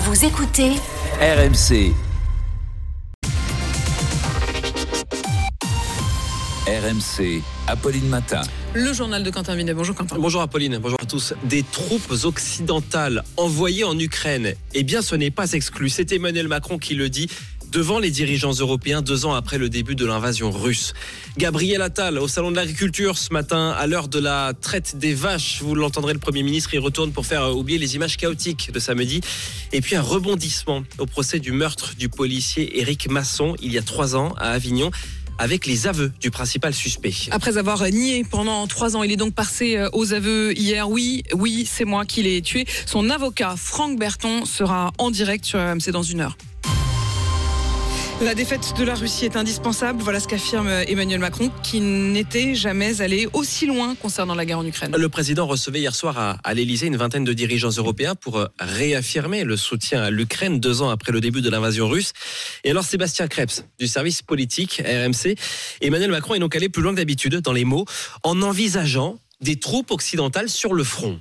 Vous écoutez RMC. RMC, Apolline Matin. Le journal de Quentin Vinet. Bonjour Quentin. Bonjour Apolline, bonjour à tous. Des troupes occidentales envoyées en Ukraine. Eh bien, ce n'est pas exclu. C'est Emmanuel Macron qui le dit devant les dirigeants européens deux ans après le début de l'invasion russe. Gabriel Attal au salon de l'agriculture ce matin à l'heure de la traite des vaches. Vous l'entendrez, le Premier ministre y retourne pour faire oublier les images chaotiques de samedi. Et puis un rebondissement au procès du meurtre du policier Éric Masson il y a trois ans à Avignon avec les aveux du principal suspect. Après avoir nié pendant trois ans, il est donc passé euh, aux aveux hier. Oui, oui, c'est moi qui l'ai tué. Son avocat, Franck Berton, sera en direct sur RMC dans une heure. La défaite de la Russie est indispensable. Voilà ce qu'affirme Emmanuel Macron, qui n'était jamais allé aussi loin concernant la guerre en Ukraine. Le président recevait hier soir à, l'Elysée une vingtaine de dirigeants européens pour euh, réaffirmer le soutien à l'Ukraine deux ans après le début de l'invasion russe. Et alors Sébastien Krebs du service politique RMC, Emmanuel Macron est donc allé plus loin que d'habitude dans les mots en envisageant des troupes occidentales sur le front.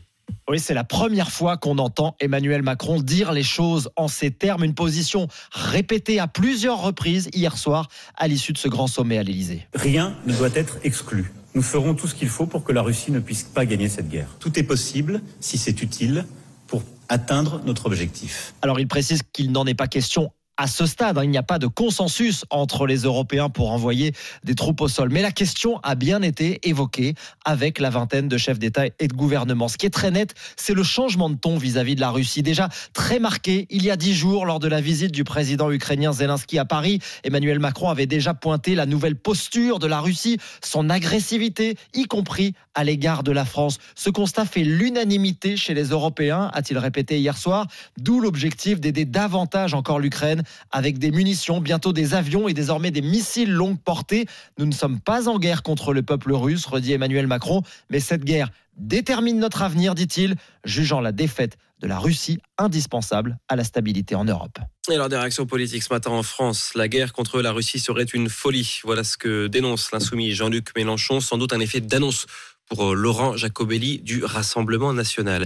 Oui, c'est la première fois qu'on entend Emmanuel Macron dire les choses en ces termes, une position répétée à plusieurs reprises hier soir à l'issue de ce grand sommet à l'Élysée. Rien ne doit être exclu. Nous ferons tout ce qu'il faut pour que la Russie ne puisse pas gagner cette guerre. Tout est possible si c'est utile pour atteindre notre objectif. Alors il précise qu'il n'en est pas question à ce stade. Hein, il n'y a pas de consensus entre les Européens pour envoyer des troupes au sol. Mais la question a bien été évoquée avec la vingtaine de chefs d'État et de gouvernement. Ce qui est très net, c'est le changement de ton vis-à-vis de la Russie. Déjà très marqué il y a dix jours lors de la visite du président ukrainien Zelensky à Paris. Emmanuel Macron avait déjà pointé la nouvelle posture de la Russie, son agressivité, y compris à l'égard de la France. Ce constat fait l'unanimité chez les Européens, a-t-il répété hier soir, d'où l'objectif d'aider davantage encore l'Ukraine avec des munitions, bientôt des avions et désormais des missiles longue portée. Nous ne sommes pas en guerre contre le peuple russe, redit Emmanuel Macron, mais cette guerre détermine notre avenir, dit-il, jugeant la défaite de la Russie indispensable à la stabilité en Europe. Et alors des réactions politiques ce matin en France, la guerre contre la Russie serait une folie. Voilà ce que dénonce l'insoumis Jean-Luc Mélenchon, sans doute un effet d'annonce pour Laurent Jacobelli du Rassemblement national.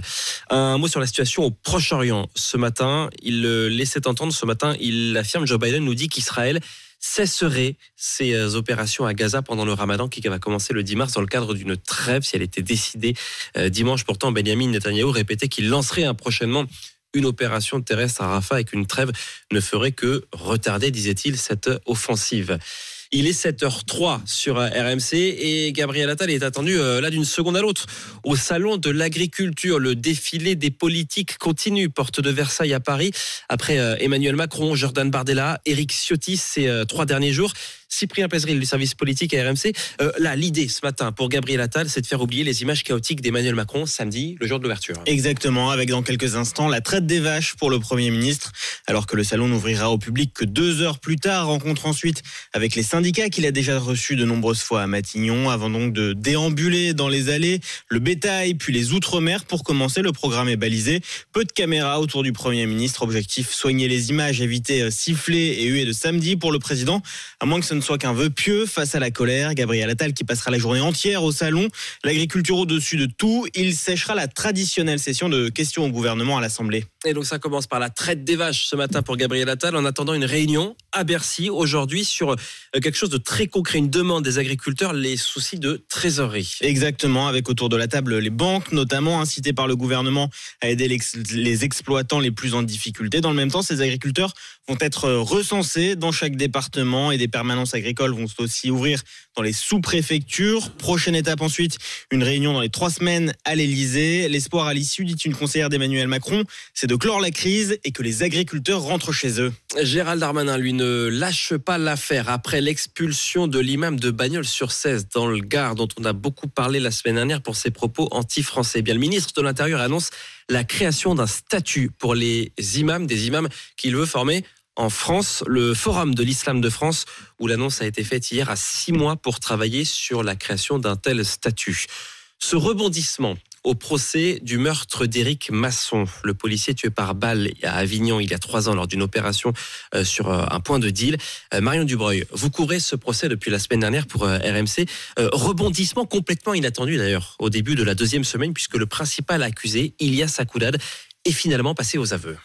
Un mot sur la situation au Proche-Orient. Ce matin, il laissait entendre, ce matin, il affirme, Joe Biden nous dit qu'Israël cesserait ses opérations à Gaza pendant le ramadan qui va commencer le 10 mars dans le cadre d'une trêve si elle était décidée dimanche. Pourtant, Benjamin Netanyahu répétait qu'il lancerait prochainement une opération terrestre à Rafah et qu'une trêve ne ferait que retarder, disait-il, cette offensive. Il est 7h03 sur RMC et Gabriel Attal est attendu là d'une seconde à l'autre au salon de l'agriculture. Le défilé des politiques continue, porte de Versailles à Paris, après Emmanuel Macron, Jordan Bardella, Éric Ciotti ces trois derniers jours. Cyprien Pézeril du service politique à RMC. Euh, là, l'idée ce matin pour Gabriel Attal, c'est de faire oublier les images chaotiques d'Emmanuel Macron samedi, le jour de l'ouverture. Exactement, avec dans quelques instants la traite des vaches pour le Premier ministre, alors que le salon n'ouvrira au public que deux heures plus tard. Rencontre ensuite avec les syndicats qu'il a déjà reçus de nombreuses fois à Matignon, avant donc de déambuler dans les allées, le bétail, puis les outre-mer. Pour commencer, le programme est balisé. Peu de caméras autour du Premier ministre. Objectif, soigner les images, éviter sifflets et huées de samedi pour le président, à moins que ce ne soit qu'un vœu pieux face à la colère. Gabriel Attal qui passera la journée entière au salon. L'agriculture au-dessus de tout. Il sèchera la traditionnelle session de questions au gouvernement à l'Assemblée. Et donc ça commence par la traite des vaches ce matin pour Gabriel Attal en attendant une réunion à Bercy aujourd'hui sur quelque chose de très concret, une demande des agriculteurs, les soucis de trésorerie. Exactement, avec autour de la table les banques, notamment incitées par le gouvernement à aider les exploitants les plus en difficulté. Dans le même temps, ces agriculteurs vont être recensés dans chaque département et des permanences agricoles vont aussi ouvrir dans les sous-préfectures. Prochaine étape ensuite, une réunion dans les trois semaines à l'Elysée. L'espoir à l'issue, dit une conseillère d'Emmanuel Macron, c'est de clore la crise et que les agriculteurs rentrent chez eux. Gérald Darmanin, lui, ne lâche pas l'affaire après l'expulsion de l'imam de Bagnols sur 16 dans le Gard, dont on a beaucoup parlé la semaine dernière pour ses propos anti-français. Eh bien, le ministre de l'Intérieur annonce la création d'un statut pour les imams, des imams qu'il veut former en France, le Forum de l'Islam de France, où l'annonce a été faite hier à six mois pour travailler sur la création d'un tel statut. Ce rebondissement au procès du meurtre d'Éric Masson, le policier tué par balle à Avignon il y a trois ans lors d'une opération euh, sur euh, un point de deal. Euh, Marion Dubreuil, vous couvrez ce procès depuis la semaine dernière pour RMC. rebondissement complètement inattendu d'ailleurs au début de la deuxième semaine puisque le principal accusé, Ilias Akoudad, est finalement passé aux aveux.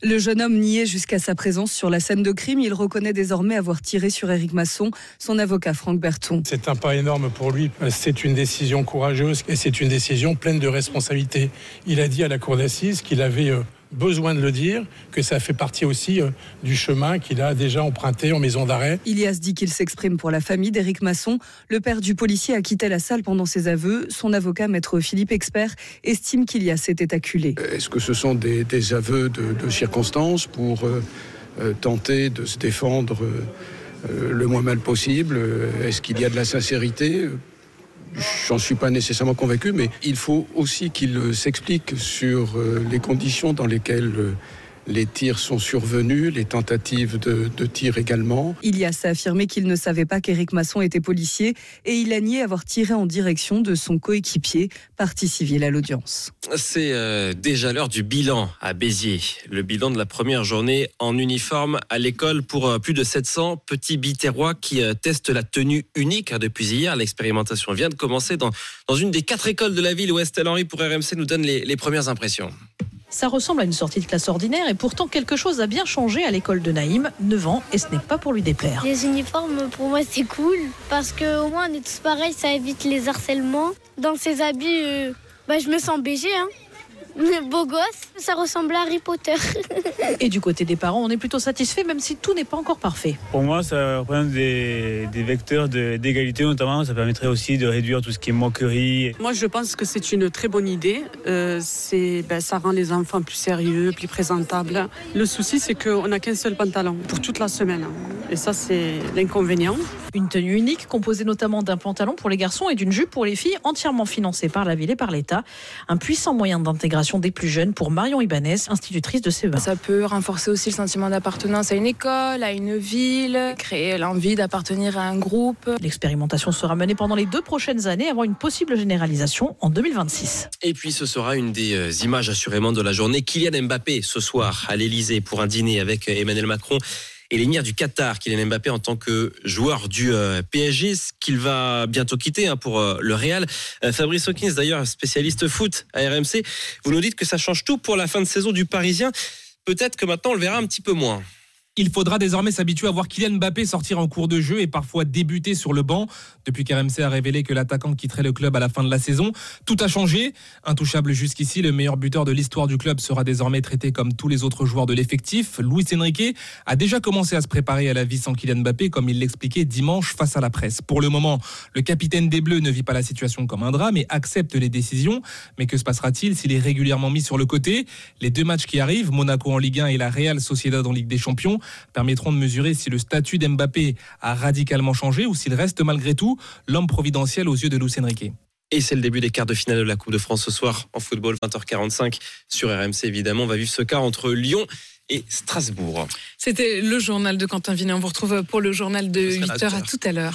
Le jeune homme niait jusqu'à sa présence sur la scène de crime. Il reconnaît désormais avoir tiré sur Éric Masson, son avocat Franck Berton. C'est un pas énorme pour lui. C'est une décision courageuse et c'est une décision pleine de responsabilité. Il a dit à la cour d'assises qu'il avait euh, besoin de le dire, que ça fait partie aussi euh, du chemin qu'il a déjà emprunté en maison d'arrêt. Ilias dit qu'il s'exprime pour la famille d'Éric Masson. Le père du policier a quitté la salle pendant ses aveux. Son avocat, maître Philippe Expert, estime qu'Ilias était acculé. Est-ce que ce sont des, aveux de, circonstances pour euh, euh, tenter de se défendre le moins mal possible? Est-ce qu'il y a de la sincérité? J'en suis pas nécessairement convaincu, mais il faut aussi qu'il s'explique sur euh, les conditions dans lesquelles euh, les tirs sont survenus, les tentatives de, tir également. Ilias a affirmé qu'il ne savait pas qu'Éric Masson était policier et il a nié avoir tiré en direction de son coéquipier, partie civile à l'audience. C'est euh, déjà l'heure du bilan à Béziers. Le bilan de la première journée en uniforme à l'école pour euh, plus de 700 petits biterrois qui euh, testent la tenue unique hein, depuis hier. L'expérimentation vient de commencer dans, dans une des quatre écoles de la ville où Estelle Henry pour RMC nous donne les premières impressions. Ça ressemble à une sortie de classe ordinaire et pourtant quelque chose a bien changé à l'école de Naïm, 9 ans, et ce n'est pas pour lui déplaire. Les uniformes, pour moi, c'est cool parce qu'au moins on est tous pareils, ça évite les harcèlements. Dans ces habits, euh, bah, je me sens BG. Hein. Beau gosse, ça ressemble à Harry Potter. Et du côté des parents, on est plutôt satisfait, même si tout n'est pas encore parfait. Pour moi, ça représente des, vecteurs d'égalité, notamment. Ça permettrait aussi de réduire tout ce qui est moquerie. Moi, je pense que c'est une très bonne idée. Euh, ben, ça rend les enfants plus sérieux, plus présentables. Le souci, c'est qu'on n'a qu'un seul pantalon pour toute la semaine. Et ça, c'est l'inconvénient. Une tenue unique, composée notamment d'un pantalon pour les garçons et d'une jupe pour les filles, entièrement financée par la ville et par l'État. Un puissant moyen d'intégration des plus jeunes pour Marion Ibanez, institutrice de CEA. Ça peut renforcer aussi le sentiment d'appartenance à une école, à une ville, créer l'envie d'appartenir à un groupe. L'expérimentation sera menée pendant les deux prochaines années avant une possible généralisation en 2026. Et puis ce sera une des euh, images assurément de la journée. Kylian Mbappé ce soir à l'Elysée pour un dîner avec Emmanuel Macron et l'émir du Qatar, Kylian Mbappé, en tant que joueur du euh, PSG, ce qu'il va bientôt quitter hein, pour euh, le Real. Euh, Fabrice Hawkins, d'ailleurs, spécialiste foot à RMC, vous nous dites que ça change tout pour la fin de saison du Parisien. Peut-être que maintenant on le verra un petit peu moins. Il faudra désormais s'habituer à voir Kylian Mbappé sortir en cours de jeu et parfois débuter sur le banc. Depuis qu'RMC a révélé que l'attaquant quitterait le club à la fin de la saison, tout a changé. Intouchable jusqu'ici, le meilleur buteur de l'histoire du club sera désormais traité comme tous les autres joueurs de l'effectif. Luis Enrique a déjà commencé à se préparer à la vie sans Kylian Mbappé, comme il l'expliquait dimanche face à la presse. Pour le moment, le capitaine des Bleus ne vit pas la situation comme un drame et accepte les décisions. Mais que se passera-t-il s'il est régulièrement mis sur le côté? Les deux matchs qui arrivent, Monaco en Ligue 1 et la Real Sociedad en Ligue des Champions, permettront de mesurer si le statut d'Mbappé a radicalement changé ou s'il reste malgré tout l'homme providentiel aux yeux de Luis Enrique. Et c'est le début des quarts de finale de la Coupe de France ce soir en football, 20h45 sur RMC évidemment. On va vivre ce quart entre Lyon et Strasbourg. C'était le journal de Quentin Vinet. On vous retrouve pour le journal de 8h à tout à l'heure.